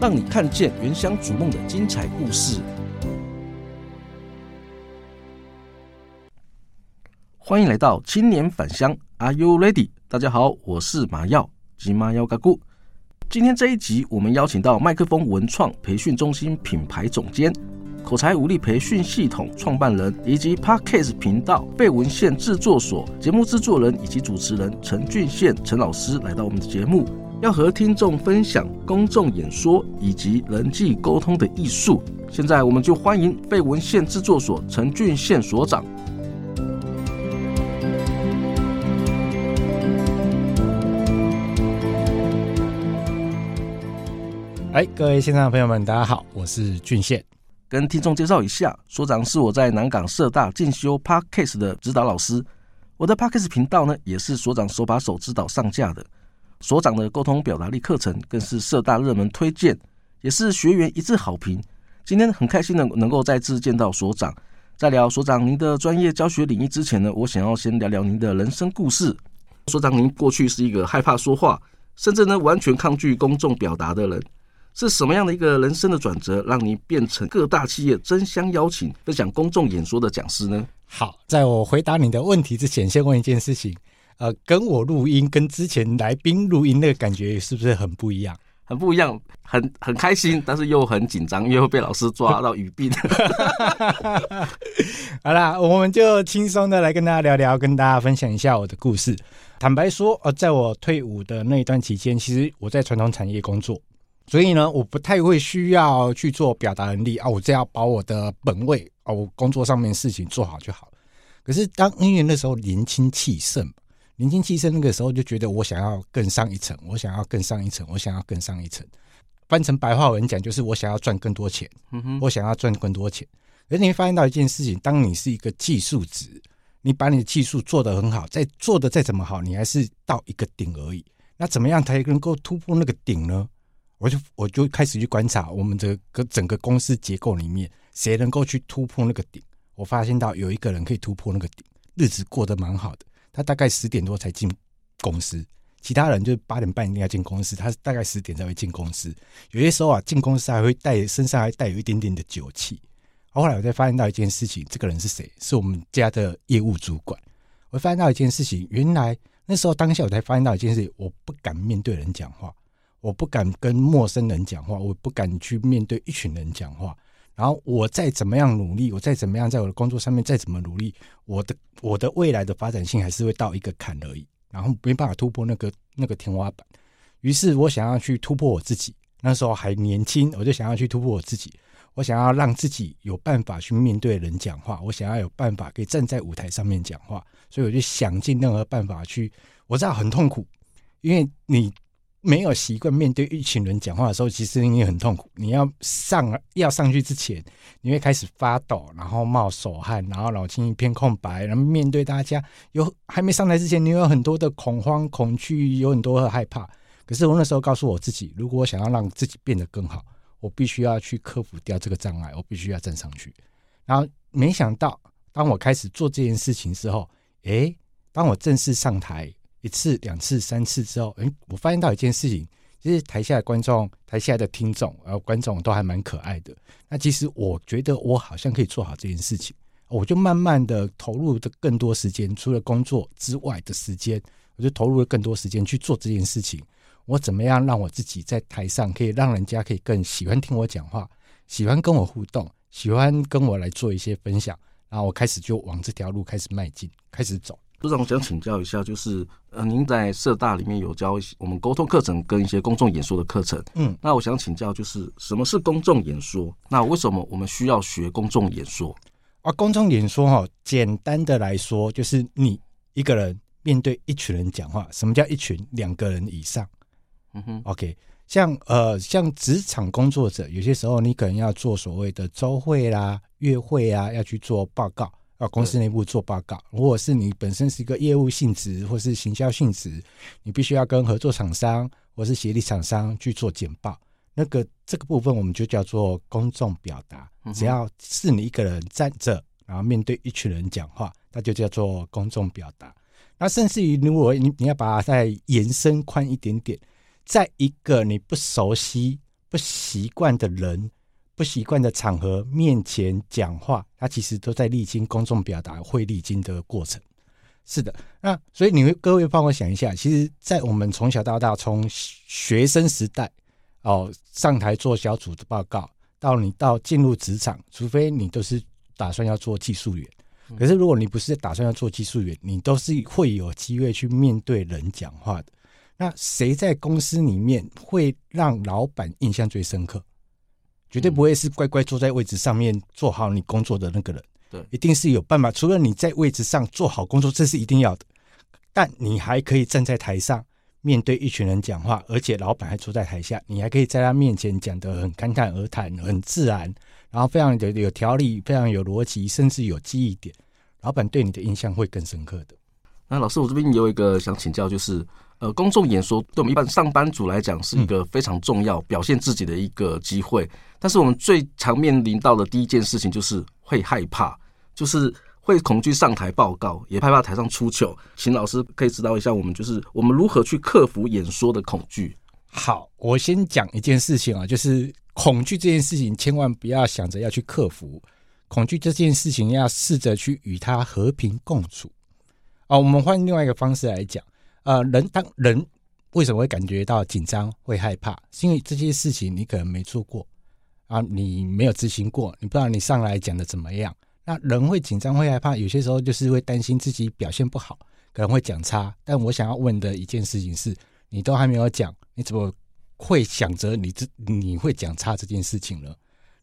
让你看见原乡逐梦的精彩故事。欢迎来到青年返乡，Are you ready？大家好，我是马耀吉马耀嘎咕。今天这一集，我们邀请到麦克风文创培训中心品牌总监、口才武力培训系统创办人，以及 Podcast 频道废文献制作所节目制作人以及主持人陈俊宪陈老师来到我们的节目。要和听众分享公众演说以及人际沟通的艺术。现在，我们就欢迎废文献制作所陈俊宪所长。哎，各位现场的朋友们，大家好，我是俊宪。跟听众介绍一下，所长是我在南港社大进修 Podcast 的指导老师。我的 Podcast 频道呢，也是所长手把手指导上架的。所长的沟通表达力课程更是社大热门推荐，也是学员一致好评。今天很开心的能够再次见到所长。在聊所长您的专业教学领域之前呢，我想要先聊聊您的人生故事。所长，您过去是一个害怕说话，甚至呢完全抗拒公众表达的人，是什么样的一个人生的转折，让您变成各大企业争相邀请分享公众演说的讲师呢？好，在我回答你的问题之前，先问一件事情。呃，跟我录音，跟之前来宾录音那个感觉是不是很不一样？很不一样，很很开心，但是又很紧张，因为会被老师抓到语病。好啦，我们就轻松的来跟大家聊聊，跟大家分享一下我的故事。坦白说，呃，在我退伍的那一段期间，其实我在传统产业工作，所以呢，我不太会需要去做表达能力啊，我只要把我的本位啊，我工作上面事情做好就好。可是当因为那时候年轻气盛。年轻气盛，那个时候就觉得我想要更上一层，我想要更上一层，我想要更上一层。翻成白话文讲，就是我想要赚更多钱。嗯哼，我想要赚更多钱。而你会发现到一件事情，当你是一个技术值，你把你的技术做得很好，再做的再怎么好，你还是到一个顶而已。那怎么样才能够突破那个顶呢？我就我就开始去观察我们这个整个公司结构里面，谁能够去突破那个顶。我发现到有一个人可以突破那个顶，日子过得蛮好的。他大概十点多才进公司，其他人就是八点半一定要进公司，他大概十点才会进公司。有些时候啊，进公司还会带身上还带有一点点的酒气。后来我才发现到一件事情，这个人是谁？是我们家的业务主管。我发现到一件事情，原来那时候当下我才发现到一件事情，我不敢面对人讲话，我不敢跟陌生人讲话，我不敢去面对一群人讲话。然后我再怎么样努力，我再怎么样在我的工作上面再怎么努力，我的我的未来的发展性还是会到一个坎而已，然后没办法突破那个那个天花板。于是我想要去突破我自己，那时候还年轻，我就想要去突破我自己，我想要让自己有办法去面对人讲话，我想要有办法可以站在舞台上面讲话，所以我就想尽任何办法去。我知道很痛苦，因为你。没有习惯面对一群人讲话的时候，其实你也很痛苦。你要上要上去之前，你会开始发抖，然后冒手汗，然后脑筋一片空白。然后面对大家，有还没上台之前，你有很多的恐慌、恐惧，有很多的害怕。可是我那时候告诉我自己，如果我想要让自己变得更好，我必须要去克服掉这个障碍，我必须要站上去。然后没想到，当我开始做这件事情之后，诶，当我正式上台一次、两次、三次之后，诶，我发现到一件事情，其实台下的观众、台下的听众，然后观众都还蛮可爱的。那其实我觉得我好像可以做好这件事情，我就慢慢的投入的更多时间，除了工作之外的时间，我就投入了更多时间去做这件事情。我怎么样让我自己在台上可以让人家可以更喜欢听我讲话，喜欢跟我互动，喜欢跟我来做一些分享，然后我开始就往这条路开始迈进，开始走。所长，我想请教一下，就是呃，您在社大里面有教一些我们沟通课程跟一些公众演说的课程，嗯，那我想请教，就是什么是公众演说？那为什么我们需要学公众演说？啊，公众演说哈，简单的来说，就是你一个人面对一群人讲话。什么叫一群？两个人以上。嗯哼，OK，像呃，像职场工作者，有些时候你可能要做所谓的周会啦、月会啊，要去做报告，啊，公司内部做报告。如果是你本身是一个业务性质或是行销性质，你必须要跟合作厂商或是协力厂商去做简报。那个这个部分我们就叫做公众表达。只要是你一个人站着，然后面对一群人讲话，那就叫做公众表达。那甚至于如果你你要把它再延伸宽一点点。在一个你不熟悉、不习惯的人、不习惯的场合面前讲话，他其实都在历经公众表达会历经的过程。是的，那所以你会各位帮我想一下，其实，在我们从小到大，从学生时代哦上台做小组的报告，到你到进入职场，除非你都是打算要做技术员，可是如果你不是打算要做技术员，你都是会有机会去面对人讲话的。那谁在公司里面会让老板印象最深刻？绝对不会是乖乖坐在位置上面做好你工作的那个人。对，一定是有办法。除了你在位置上做好工作，这是一定要的。但你还可以站在台上面对一群人讲话，而且老板还坐在台下，你还可以在他面前讲得很侃侃而谈，很自然，然后非常的有条理，非常有逻辑，甚至有记忆点。老板对你的印象会更深刻的。那老师，我这边有一个想请教，就是。呃，公众演说对我们一般上班族来讲是一个非常重要表现自己的一个机会，嗯，但是我们最常面临到的第一件事情就是会害怕，就是会恐惧上台报告，也害怕台上出糗。请老师可以指导一下我们，就是我们如何去克服演说的恐惧。好，我先讲一件事情啊，就是恐惧这件事情，千万不要想着要去克服恐惧这件事情，要试着去与它和平共处。啊，我们换另外一个方式来讲。呃，人当人为什么会感觉到紧张、会害怕？是因为这些事情你可能没做过啊，你没有执行过，你不知道你上来讲的怎么样。那人会紧张、会害怕，有些时候就是会担心自己表现不好，可能会讲差。但我想要问的一件事情是，你都还没有讲，你怎么会想着你这你会讲差这件事情了？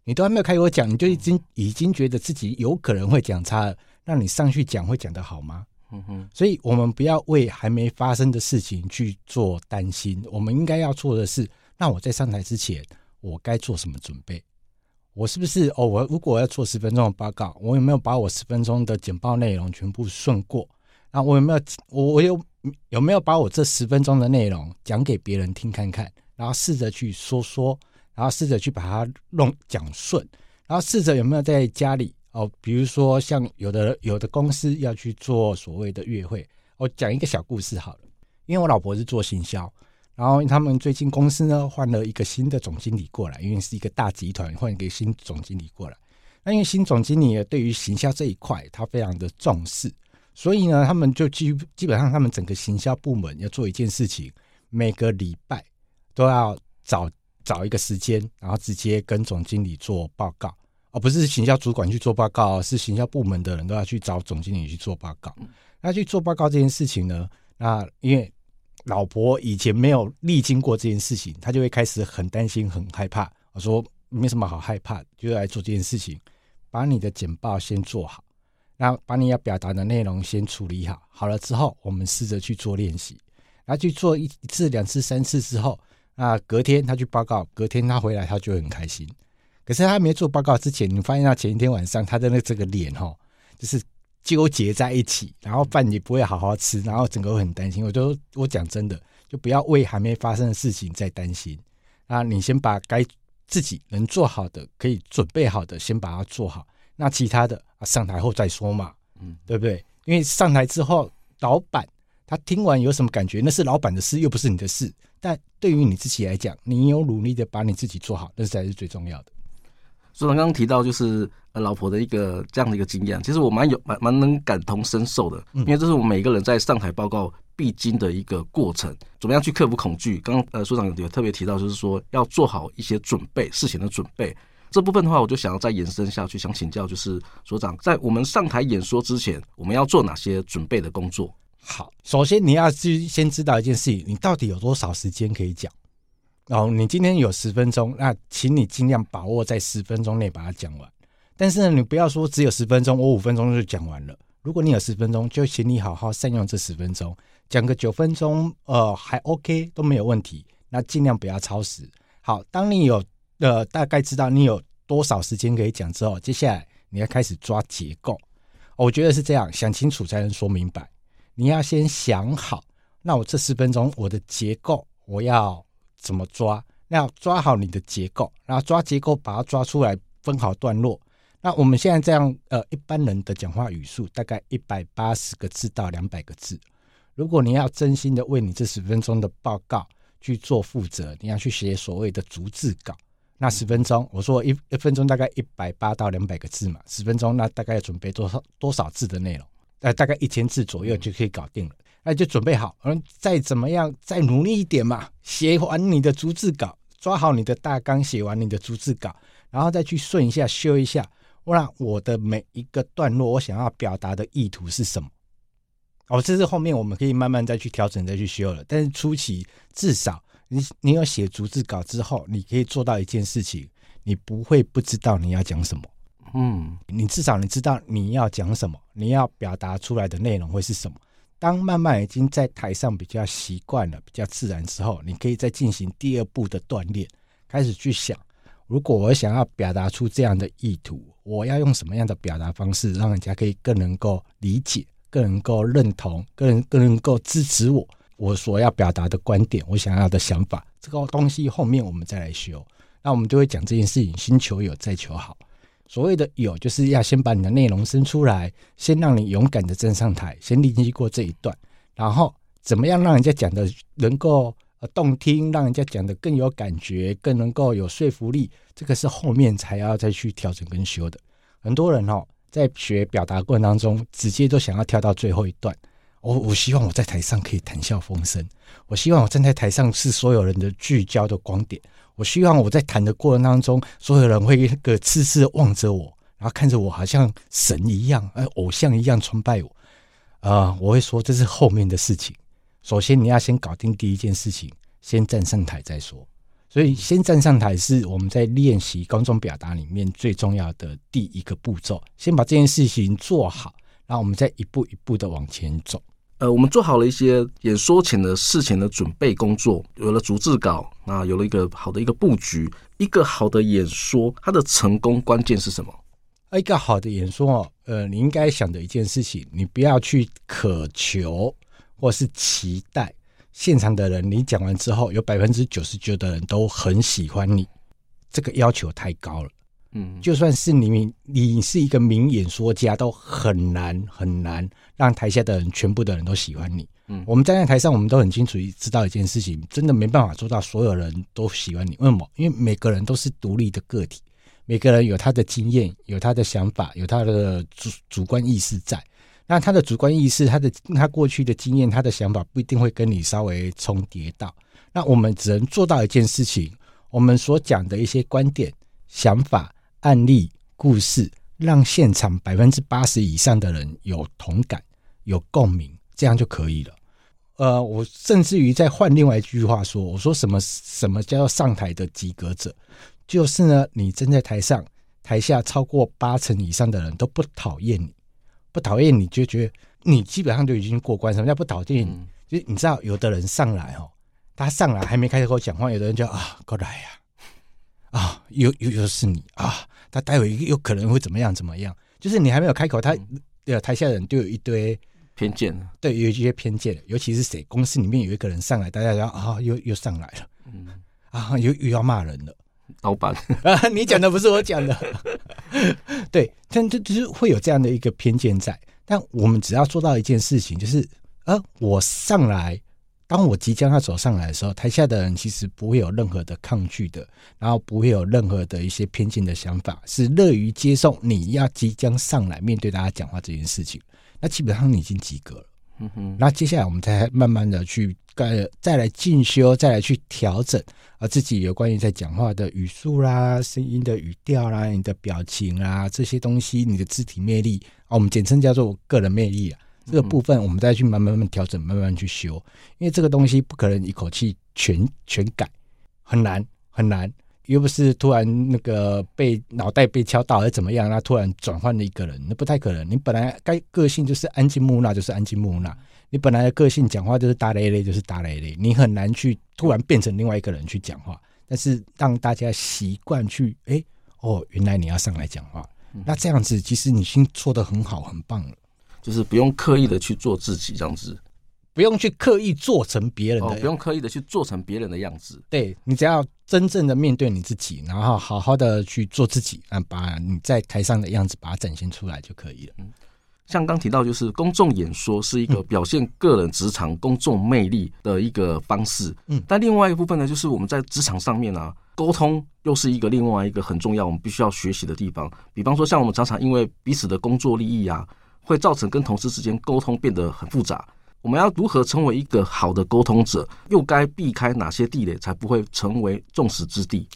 你都还没有开口讲，你就已经已经觉得自己有可能会讲差了，那你上去讲会讲得好吗？嗯哼，所以我们不要为还没发生的事情去做担心。我们应该要做的是，那我在上台之前，我该做什么准备？我是不是哦？我如果要做十分钟的报告，我有没有把我十分钟的简报内容全部顺过？那我有没有我我有有没有把我这十分钟的内容讲给别人听看看？然后试着去说说，然后试着去把它弄讲顺，然后试着有没有在家里。哦，比如说像有的有的公司要去做所谓的月会，我讲一个小故事好了。因为我老婆是做行销，然后他们最近公司呢换了一个新的总经理过来，因为是一个大集团，换一个新总经理过来。那因为新总经理对于行销这一块他非常的重视，所以呢，他们就基基本上他们整个行销部门要做一件事情，每个礼拜都要找找一个时间，然后直接跟总经理做报告。而不是行销主管去做报告，是行销部门的人都要去找总经理去做报告。那去做报告这件事情呢？那因为老婆以前没有历经过这件事情，她就会开始很担心、很害怕。我说没什么好害怕，就来做这件事情，把你的简报先做好，然后把你要表达的内容先处理好。好了之后，我们试着去做练习，然后去做一次、两次、三次之后，那隔天他去报告，隔天他回来，他就很开心。可是他没做报告之前，你发现他前一天晚上他的那这个脸哈，就是纠结在一起，然后饭也不会好好吃，然后整个很担心。我就我讲真的，就不要为还没发生的事情再担心啊！你先把该自己能做好的、可以准备好的，先把它做好。那其他的啊，上台后再说嘛，嗯，对不对？因为上台之后，老板他听完有什么感觉，那是老板的事，又不是你的事。但对于你自己来讲，你有努力的把你自己做好，那才是最重要的。所以刚刚提到就是呃老婆的一个这样的一个经验，其实我蛮有蛮蛮能感同身受的，因为这是我们每个人在上台报告必经的一个过程。怎么样去克服恐惧？刚刚呃所长有特别提到，就是说要做好一些准备，事前的准备。这部分的话，我就想要再延伸下去，想请教就是所长，在我们上台演说之前，我们要做哪些准备的工作？好，首先你要去先知道一件事情，你到底有多少时间可以讲。哦你今天有十分钟，那请你尽量把握在十分钟内把它讲完。但是呢，你不要说只有十分钟，我五分钟就讲完了。如果你有十分钟，就请你好好善用这十分钟，讲个九分钟，呃，还 OK 都没有问题。那尽量不要超时。好，当你有呃大概知道你有多少时间可以讲之后，接下来你要开始抓结构。我觉得是这样，想清楚才能说明白。你要先想好，那我这十分钟我的结构我要。怎么抓？那要抓好你的结构，然后抓结构，把它抓出来，分好段落。那我们现在这样，呃，一般人的讲话语速大概一百八十个字到两百个字。如果你要真心的为你这十分钟的报告去做负责，你要去写所谓的逐字稿。那十分钟，我说一一分钟大概一百八到两百个字嘛，十分钟那大概要准备多少多少字的内容？呃，大概一千字左右就可以搞定了。那就准备好，嗯，再怎么样，再努力一点嘛。写完你的逐字稿，抓好你的大纲，写完你的逐字稿，然后再去顺一下、修一下。我让我的每一个段落，我想要表达的意图是什么？哦，这是后面我们可以慢慢再去调整、再去修了。但是初期，至少你你有写逐字稿之后，你可以做到一件事情，你不会不知道你要讲什么。嗯，你至少你知道你要讲什么，你要表达出来的内容会是什么。当慢慢已经在台上比较习惯了、比较自然之后，你可以再进行第二步的锻炼，开始去想：如果我想要表达出这样的意图，我要用什么样的表达方式，让人家可以更能够理解、更能够认同、更更能够支持我我所要表达的观点、我想要的想法。这个东西后面我们再来修，那我们就会讲这件事情：先求有，再求好。所谓的有，就是要先把你的内容生出来，先让你勇敢的站上台，先历经过这一段，然后怎么样让人家讲的能够呃动听，让人家讲的更有感觉，更能够有说服力，这个是后面才要再去调整跟修的。很多人哦，在学表达过程当中，直接都想要跳到最后一段。我我希望我在台上可以谈笑风生，我希望我站在台上是所有人的聚焦的光点。我希望我在谈的过程当中，所有人会一个痴痴的望着我，然后看着我，好像神一样，呃，偶像一样崇拜我。啊、我会说这是后面的事情。首先你要先搞定第一件事情，先站上台再说。所以先站上台是我们在练习公众表达里面最重要的第一个步骤。先把这件事情做好，然后我们再一步一步的往前走。呃，我们做好了一些演说前的事前的准备工作，有了逐字稿啊，有了一个好的一个布局。一个好的演说，它的成功关键是什么？一个好的演说哦，呃，你应该想的一件事情，你不要去渴求或是期待现场的人，你讲完之后有百分之九十九的人都很喜欢你，这个要求太高了。嗯，就算是你，你是一个名演说家，都很难很难让台下的人全部的人都喜欢你。嗯，我们站在台上，我们都很清楚知道一件事情，真的没办法做到所有人都喜欢你。为什么？因为每个人都是独立的个体，每个人有他的经验，有他的想法，有他的主主观意识在。那他的主观意识，他的他过去的经验，他的想法不一定会跟你稍微重叠到。那我们只能做到一件事情，我们所讲的一些观点、想法。案例故事，让现场百分之八十以上的人有同感、有共鸣，这样就可以了。呃，我甚至于再换另外一句话说，我说什么什么叫做上台的及格者，就是呢，你站在台上，台下超过八成以上的人都不讨厌你，不讨厌你就觉得你基本上就已经过关。什么叫不讨厌你？嗯、就你知道，有的人上来哦，他上来还没开口讲话，有的人就啊，过来呀、啊，啊，又又又是你啊。他待会有可能会怎么样？怎么样？就是你还没有开口，他呃台下人就有一堆偏见，对，有一些偏见。尤其是谁公司里面有一个人上来，大家要啊，又又上来了，嗯啊，又又要骂人了，老板啊，你讲的不是我讲的。对，但这就是会有这样的一个偏见在。但我们只要做到一件事情，就是，呃，我上来。当我即将要走上来的时候，台下的人其实不会有任何的抗拒的，然后不会有任何的一些偏见的想法，是乐于接受你要即将上来面对大家讲话这件事情。那基本上你已经及格了。嗯哼。那接下来我们再慢慢的去再再来进修，再来去调整啊自己有关于在讲话的语速啦、声音的语调啦、你的表情啊这些东西，你的肢体魅力啊，我们简称叫做个人魅力啊。这个部分我们再去慢慢慢调整，慢慢去修，因为这个东西不可能一口气全全改，很难很难。又不是突然那个被脑袋被敲到，还是怎么样，那突然转换了一个人，那不太可能。你本来该个性就是安静木讷，就是安静木讷；你本来的个性讲话就是大咧咧，就是大咧咧。你很难去突然变成另外一个人去讲话。但是让大家习惯去，哎，哦，原来你要上来讲话，那这样子其实你已经做得很好，很棒了。就是不用刻意的去做自己这样子，不用去刻意做成别人的，哦，不用刻意的去做成别人的样子。对，你只要真正的面对你自己，然后好好的去做自己，啊，把你在台上的样子把它展现出来就可以了。嗯，像刚提到，就是公众演说是一个表现个人职场公众魅力的一个方式。嗯，但另外一部分呢，就是我们在职场上面啊，沟通又是一个另外一个很重要，我们必须要学习的地方。比方说，像我们常常因为彼此的工作利益啊。会造成跟同事之间沟通变得很复杂。我们要如何成为一个好的沟通者？又该避开哪些地雷，才不会成为众矢之的？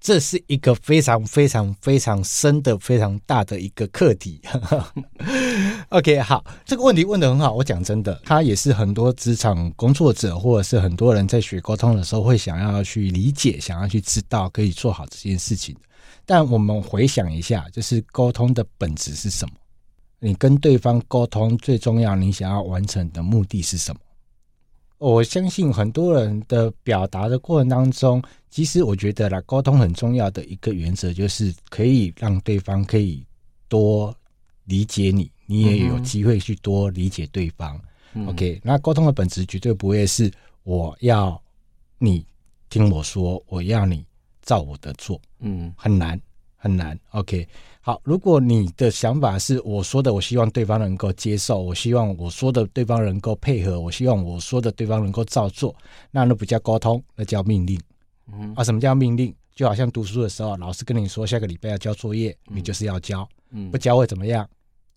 这是一个非常非常非常深的、非常大的一个课题。OK，好，这个问题问得很好。我讲真的，他也是很多职场工作者，或者是很多人在学沟通的时候，会想要去理解、想要去知道，可以做好这件事情。但我们回想一下，就是沟通的本质是什么？你跟对方沟通最重要，你想要完成的目的是什么？我相信很多人的表达的过程当中，其实我觉得啦，沟通很重要的一个原则就是可以让对方可以多理解你，你也有机会去多理解对方。嗯、OK，那沟通的本质绝对不会是我要你听我说，我要你照我的做。嗯，很难很难。OK。好，如果你的想法是我说的，我希望对方能够接受，我希望我说的对方能够配合，我希望我说的对方能够照做，那那不叫沟通，那叫命令。嗯啊，什么叫命令？就好像读书的时候，老师跟你说下个礼拜要交作业，你就是要交，嗯，不交会怎么样？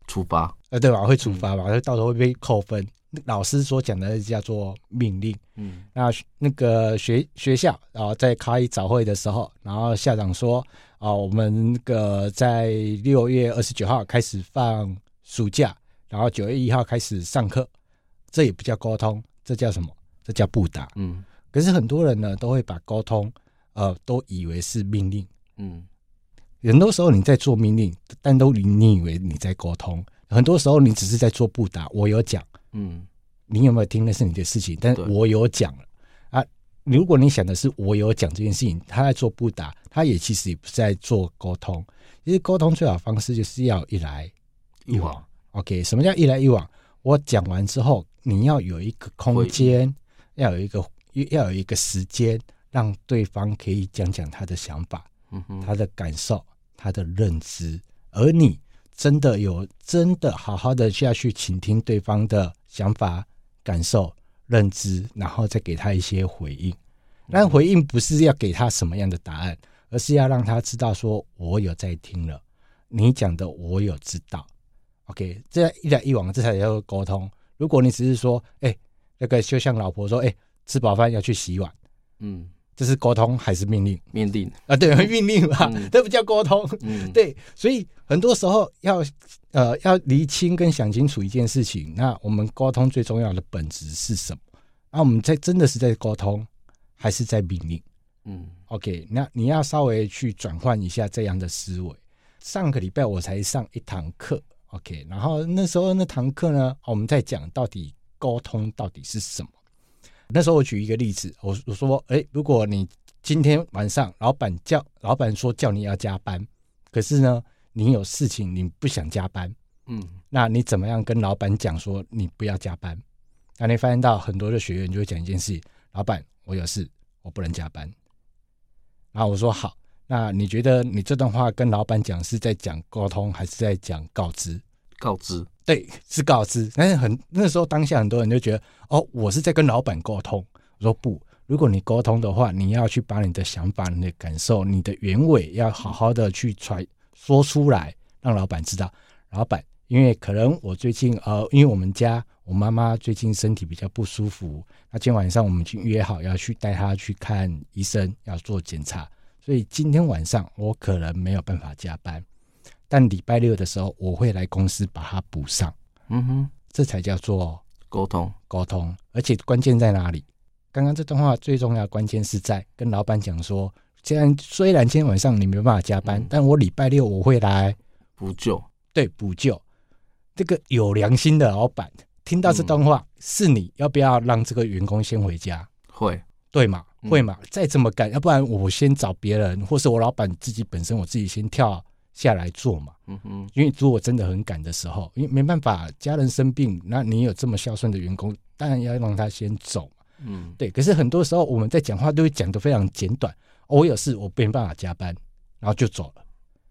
处罚，呃，对吧？会处罚吧？到时候会被扣分。老师所讲的叫做命令。嗯，那那个学学校，然后在开早会的时候，然后校长说。啊，我们那个在六月二十九号开始放暑假，然后九月一号开始上课，这也不叫沟通，这叫什么？这叫布达。嗯，可是很多人呢都会把沟通，呃，都以为是命令。嗯，很多时候你在做命令，但都你你以为你在沟通，很多时候你只是在做布达。我有讲，嗯，你有没有听那是你的事情，但我有讲了。如果你想的是我有讲这件事情，他在做不达，他也其实也不是在做沟通。其实沟通最好的方式就是要一来一往。OK，什么叫一来一往？我讲完之后，你要有一个空间，要有一个要有一个时间，让对方可以讲讲他的想法、嗯、哼他的感受、他的认知，而你真的有真的好好的下去倾听对方的想法、感受。认知，然后再给他一些回应。但回应不是要给他什么样的答案，而是要让他知道说，我有在听了，你讲的我有知道。OK，这样一来一往，这才叫做沟通。如果你只是说，哎，那个就像老婆说，哎，吃饱饭要去洗碗，嗯。这是沟通还是命令？命令啊，对，命令嘛，嗯、这不叫沟通。嗯，对，所以很多时候要呃要厘清跟想清楚一件事情。那我们沟通最重要的本质是什么？那我们在真的是在沟通，还是在命令？嗯，OK，那你要稍微去转换一下这样的思维。上个礼拜我才上一堂课，OK，然后那时候那堂课呢，我们在讲到底沟通到底是什么。那时候我举一个例子，我我说，哎，如果你今天晚上老板叫老板说叫你要加班，可是呢，你有事情你不想加班，嗯，那你怎么样跟老板讲说你不要加班？那你发现到很多的学员就会讲一件事：老板，我有事，我不能加班。然后我说好，那你觉得你这段话跟老板讲是在讲沟通，还是在讲告知？告知，对，是告知。但是很那时候当下很多人就觉得，哦，我是在跟老板沟通。我说不，如果你沟通的话，你要去把你的想法、你的感受、你的原委，要好好的去传说出来，让老板知道。老板，因为可能我最近呃，因为我们家我妈妈最近身体比较不舒服，那今天晚上我们已经约好要去带她去看医生，要做检查，所以今天晚上我可能没有办法加班，但礼拜六的时候我会来公司把它补上。嗯哼，这才叫做沟通沟通，而且关键在哪里？刚刚这段话最重要的关键是在跟老板讲说，既然虽然今天晚上你没办法加班，嗯、但我礼拜六我会来补救。对，补救这个有良心的老板听到这段话，嗯、是你要不要让这个员工先回家？会，对嘛？会嘛？嗯、再这么干，要不然我先找别人，或是我老板自己本身，我自己先跳下来做嘛。嗯哼，因为如果真的很赶的时候，因为没办法，家人生病，那你有这么孝顺的员工，当然要让他先走嘛。嗯，对。可是很多时候我们在讲话都会讲得非常简短，哦，我有事，我没办法加班，然后就走了。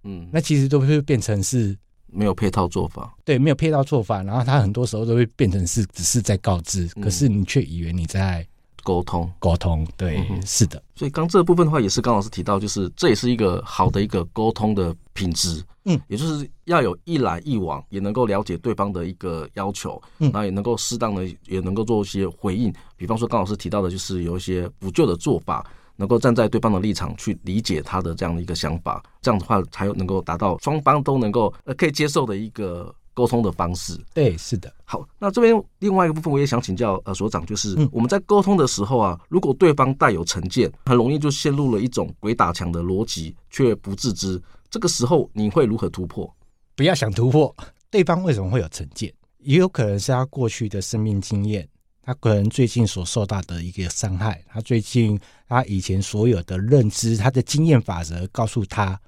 嗯，那其实都会变成是。没有配套做法，对，没有配套做法，然后他很多时候都会变成是只是在告知，嗯、可是你却以为你在沟通沟通，对，嗯、是的。所以刚这个部分的话，也是刚老师提到，就是这也是一个好的一个沟通的品质，嗯，也就是要有一来一往，也能够了解对方的一个要求，嗯，然后也能够适当的也能够做一些回应，比方说刚老师提到的，就是有一些补救的做法。能够站在对方的立场去理解他的这样的一个想法，这样的话才有能够达到双方都能够呃可以接受的一个沟通的方式。对，是的。好，那这边另外一个部分，我也想请教呃所长，就是我们在沟通的时候啊，如果对方带有成见，很容易就陷入了一种鬼打墙的逻辑，却不自知。这个时候你会如何突破？不要想突破，对方为什么会有成见？也有可能是他过去的生命经验。他可能最近所受到的一个伤害，他最近他以前所有的认知，他的经验法则告诉他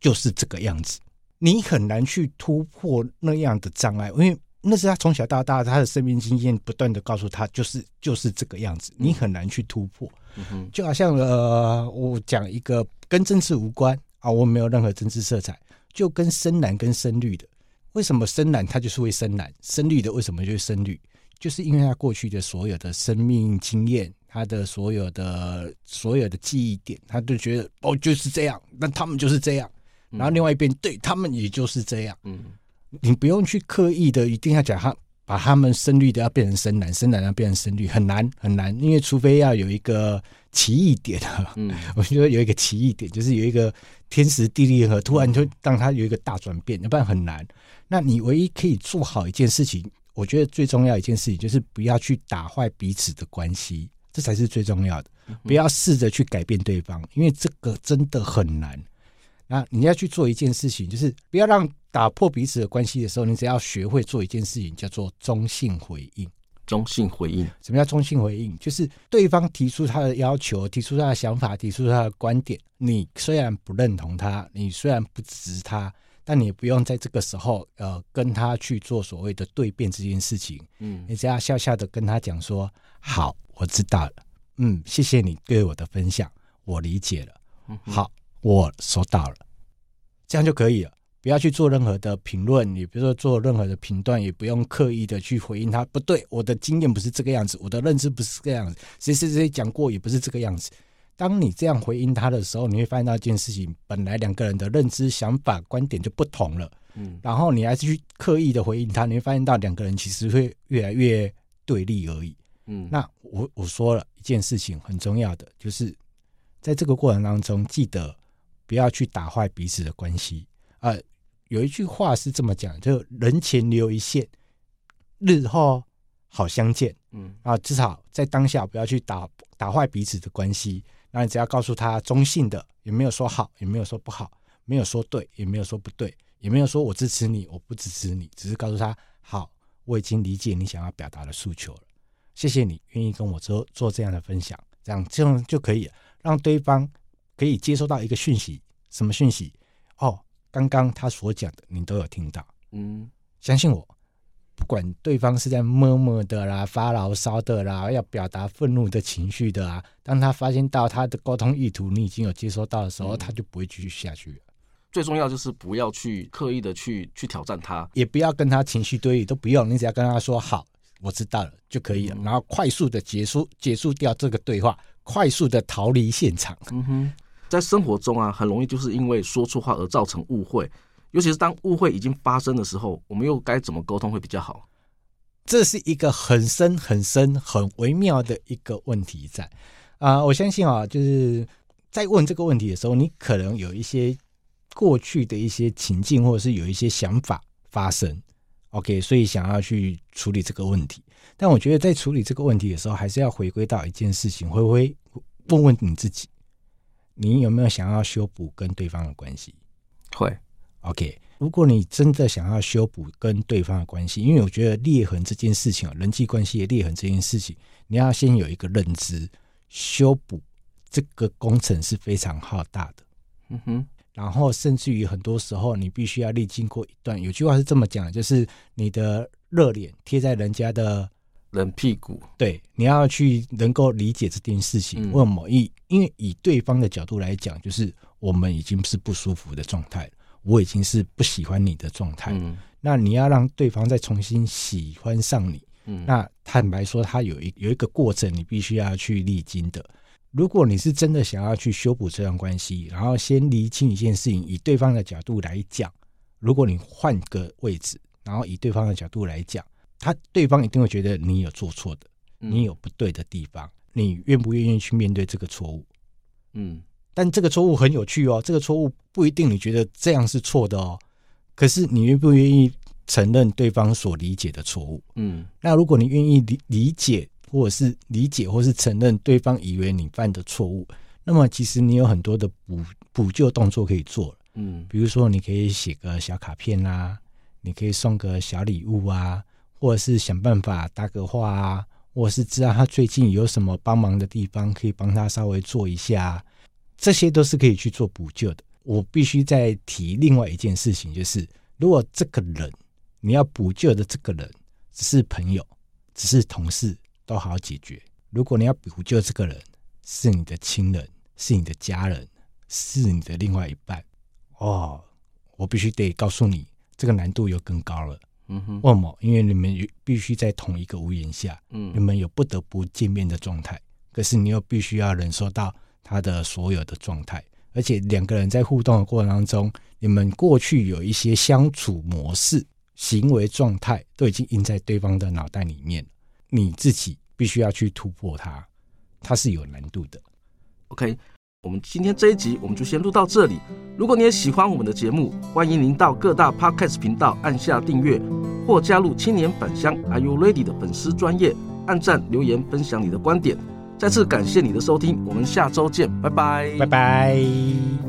就是这个样子，你很难去突破那样的障碍，因为那是他从小到大他的生命经验不断的告诉他就是就是这个样子，你很难去突破。嗯哼，就好像呃，我讲一个跟政治无关啊，我没有任何政治色彩，就跟深蓝跟深绿的，为什么深蓝它就是会深蓝，深绿的为什么就是深绿？就是因为他过去的所有的生命经验，他的所有的所有的记忆点，他就觉得哦就是这样，那他们就是这样，然后另外一边对他们也就是这样。嗯，你不用去刻意的一定要讲他把他们深绿的要变成深蓝，深蓝要变成深绿，很难很难，因为除非要有一个奇异点啊，嗯，我觉得有一个奇异点，就是有一个天时地利和，突然就让他有一个大转变，要不然很难。那你唯一可以做好一件事情。我觉得最重要一件事情就是不要去打坏彼此的关系，这才是最重要的。不要试着去改变对方，因为这个真的很难。那你要去做一件事情，就是不要让打破彼此的关系的时候，你只要学会做一件事情，叫做中性回应。中性回应，什么叫中性回应？就是对方提出他的要求，提出他的想法，提出他的观点，你虽然不认同他，你虽然不支持他。但你也不用在这个时候，呃，跟他去做所谓的对辩这件事情。嗯，你只要笑笑的跟他讲说：“好，我知道了。嗯，谢谢你对我的分享，我理解了。嗯好，我收到了，这样就可以了。不要去做任何的评论，也不要说做任何的评断，也不用刻意的去回应他。不对，我的经验不是这个样子，我的认知不是这个样子，谁谁谁讲过也不是这个样子。”当你这样回应他的时候，你会发现到一件事情：本来两个人的认知、想法、观点就不同了。嗯，然后你还是去刻意的回应他，你会发现到两个人其实会越来越对立而已。嗯，那我我说了一件事情很重要的，就是在这个过程当中，记得不要去打坏彼此的关系。呃，有一句话是这么讲，就人前留一线，日后好相见。嗯，啊，至少在当下不要去打打坏彼此的关系。那你只要告诉他中性的，也没有说好，也没有说不好，没有说对，也没有说不对，也没有说我支持你，我不支持你，只是告诉他好，我已经理解你想要表达的诉求了，谢谢你愿意跟我做做这样的分享，这样这样就可以让对方可以接收到一个讯息，什么讯息？哦，刚刚他所讲的你都有听到，嗯，相信我，不管对方是在默默的啦、发牢骚的啦、要表达愤怒的情绪的啊，当他发现到他的沟通意图你已经有接收到的时候，嗯、他就不会继续下去了。最重要就是不要去刻意的去去挑战他，也不要跟他情绪对立，都不用，你只要跟他说好，我知道了就可以了，嗯、然后快速的结束结束掉这个对话，快速的逃离现场。嗯哼，在生活中啊，很容易就是因为说错话而造成误会，尤其是当误会已经发生的时候，我们又该怎么沟通会比较好？这是一个很深很深很微妙的一个问题在啊、我相信啊，就是在问这个问题的时候，你可能有一些。过去的一些情境，或者是有一些想法发生，OK，所以想要去处理这个问题。但我觉得在处理这个问题的时候，还是要回归到一件事情，会不会问问你自己，你有没有想要修补跟对方的关系？会，OK。如果你真的想要修补跟对方的关系，因为我觉得裂痕这件事情啊，人际关系的裂痕这件事情，你要先有一个认知，修补这个工程是非常浩大的。嗯哼。然后，甚至于很多时候，你必须要历经过一段。有句话是这么讲，就是你的热脸贴在人家的冷屁股。对，你要去能够理解这件事情。为什么？因因为以对方的角度来讲，就是我们已经是不舒服的状态，我已经是不喜欢你的状态。嗯。那你要让对方再重新喜欢上你，嗯，那坦白说，他有一有一个过程，你必须要去历经的。如果你是真的想要去修补这段关系，然后先厘清一件事情，以对方的角度来讲，如果你换个位置，然后以对方的角度来讲，他对方一定会觉得你有做错的，你有不对的地方，你愿不愿意去面对这个错误？嗯，但这个错误很有趣哦，这个错误不一定你觉得这样是错的哦，可是你愿不愿意承认对方所理解的错误？嗯，那如果你愿意理理解。或者是理解，或是承认对方以为你犯的错误，那么其实你有很多的补补救动作可以做。嗯，比如说你可以写个小卡片啊，你可以送个小礼物啊，或者是想办法搭个话啊，或者是知道他最近有什么帮忙的地方，可以帮他稍微做一下，这些都是可以去做补救的。我必须再提另外一件事情，就是如果这个人你要补救的这个人只是朋友，只是同事。都好解决。如果你要补救这个人，是你的亲人，是你的家人，是你的另外一半，哦，我必须得告诉你，这个难度又更高了。嗯哼，为什么？因为你们必须在同一个屋檐下，嗯，你们有不得不见面的状态，可是你又必须要忍受到他的所有的状态，而且两个人在互动的过程当中，你们过去有一些相处模式、行为状态，都已经印在对方的脑袋里面。你自己必须要去突破它，它是有难度的。OK，我们今天这一集我们就先录到这里。如果你也喜欢我们的节目，欢迎您到各大 Podcast 频道按下订阅，或加入青年返乡 Are You Ready 的粉丝专业，按赞留言分享你的观点。再次感谢你的收听，我们下周见，拜拜，拜拜。